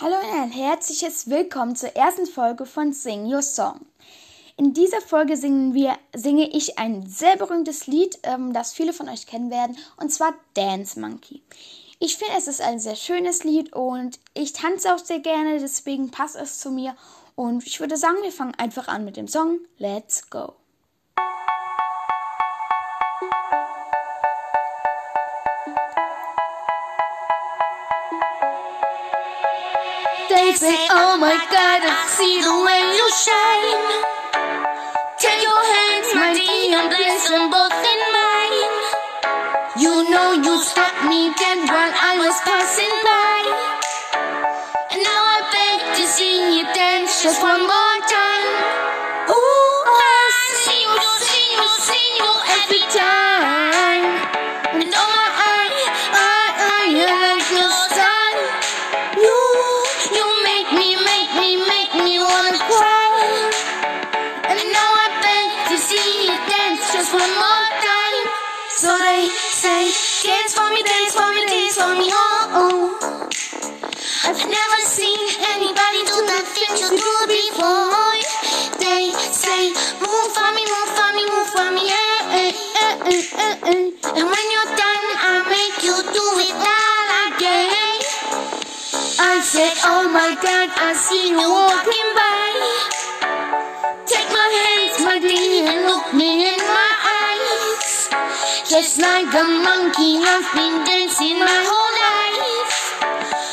Hallo und ein herzliches Willkommen zur ersten Folge von Sing Your Song. In dieser Folge singen wir, singe ich ein sehr berühmtes Lied, ähm, das viele von euch kennen werden, und zwar Dance Monkey. Ich finde, es ist ein sehr schönes Lied und ich tanze auch sehr gerne, deswegen passt es zu mir. Und ich würde sagen, wir fangen einfach an mit dem Song Let's Go. They say, oh my God, I see the way you shine. Take your hands, my dear, and place them both in mine. You know you stopped me dead while I was passing by. And now I beg to see you dance just one more me, oh. oh. I've never seen anybody do the things you do before. They say, move for me, move for me, move for me, yeah, eh, eh, eh, eh, eh. And when you're done, I'll make you do it all again. I said, oh my God, I see you walking by. Just like a monkey, I've been dancing my whole life.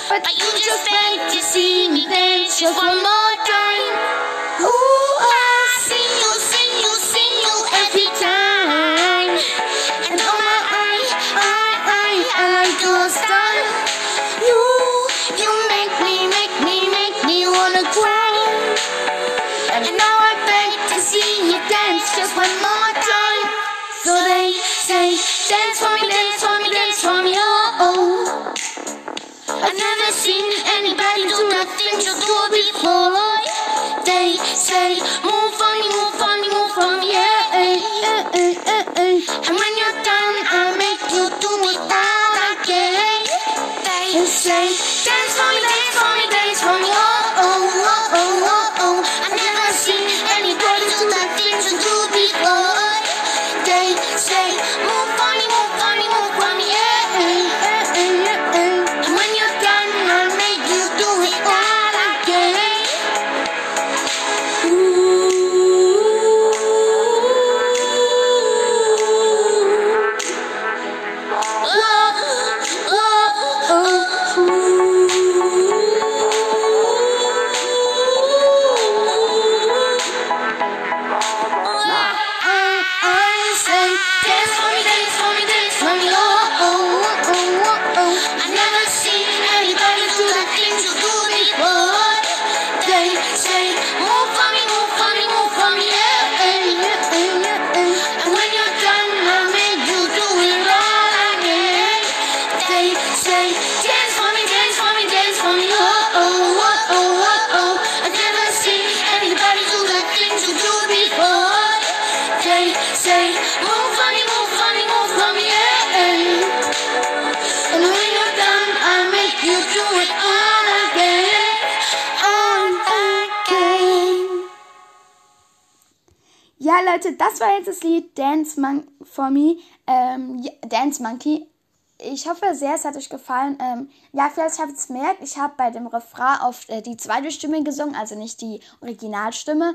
But you just beg to see me dance just one more time. Ooh, say, dance for me, dance for me, dance for me, oh. I've never seen anybody do the things you do before. They say, move for move for move for yeah. eh, eh, eh. And when you're done, I'll make you do it all again. They say, Ja, Leute, das war jetzt das Lied Dance Mon for Me, ähm, Dance Monkey. Ich hoffe sehr, es hat euch gefallen. Ähm, ja, vielleicht habt ihr es merkt, ich habe bei dem Refrain auf äh, die zweite Stimme gesungen, also nicht die Originalstimme,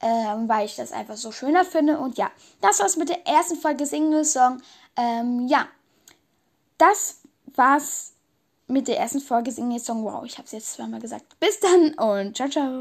ähm, weil ich das einfach so schöner finde. Und ja, das war's mit der ersten Folge Single Song. Ähm, ja, das war's mit der ersten Folge Single Song. Wow, ich habe es jetzt zweimal gesagt. Bis dann und ciao, ciao.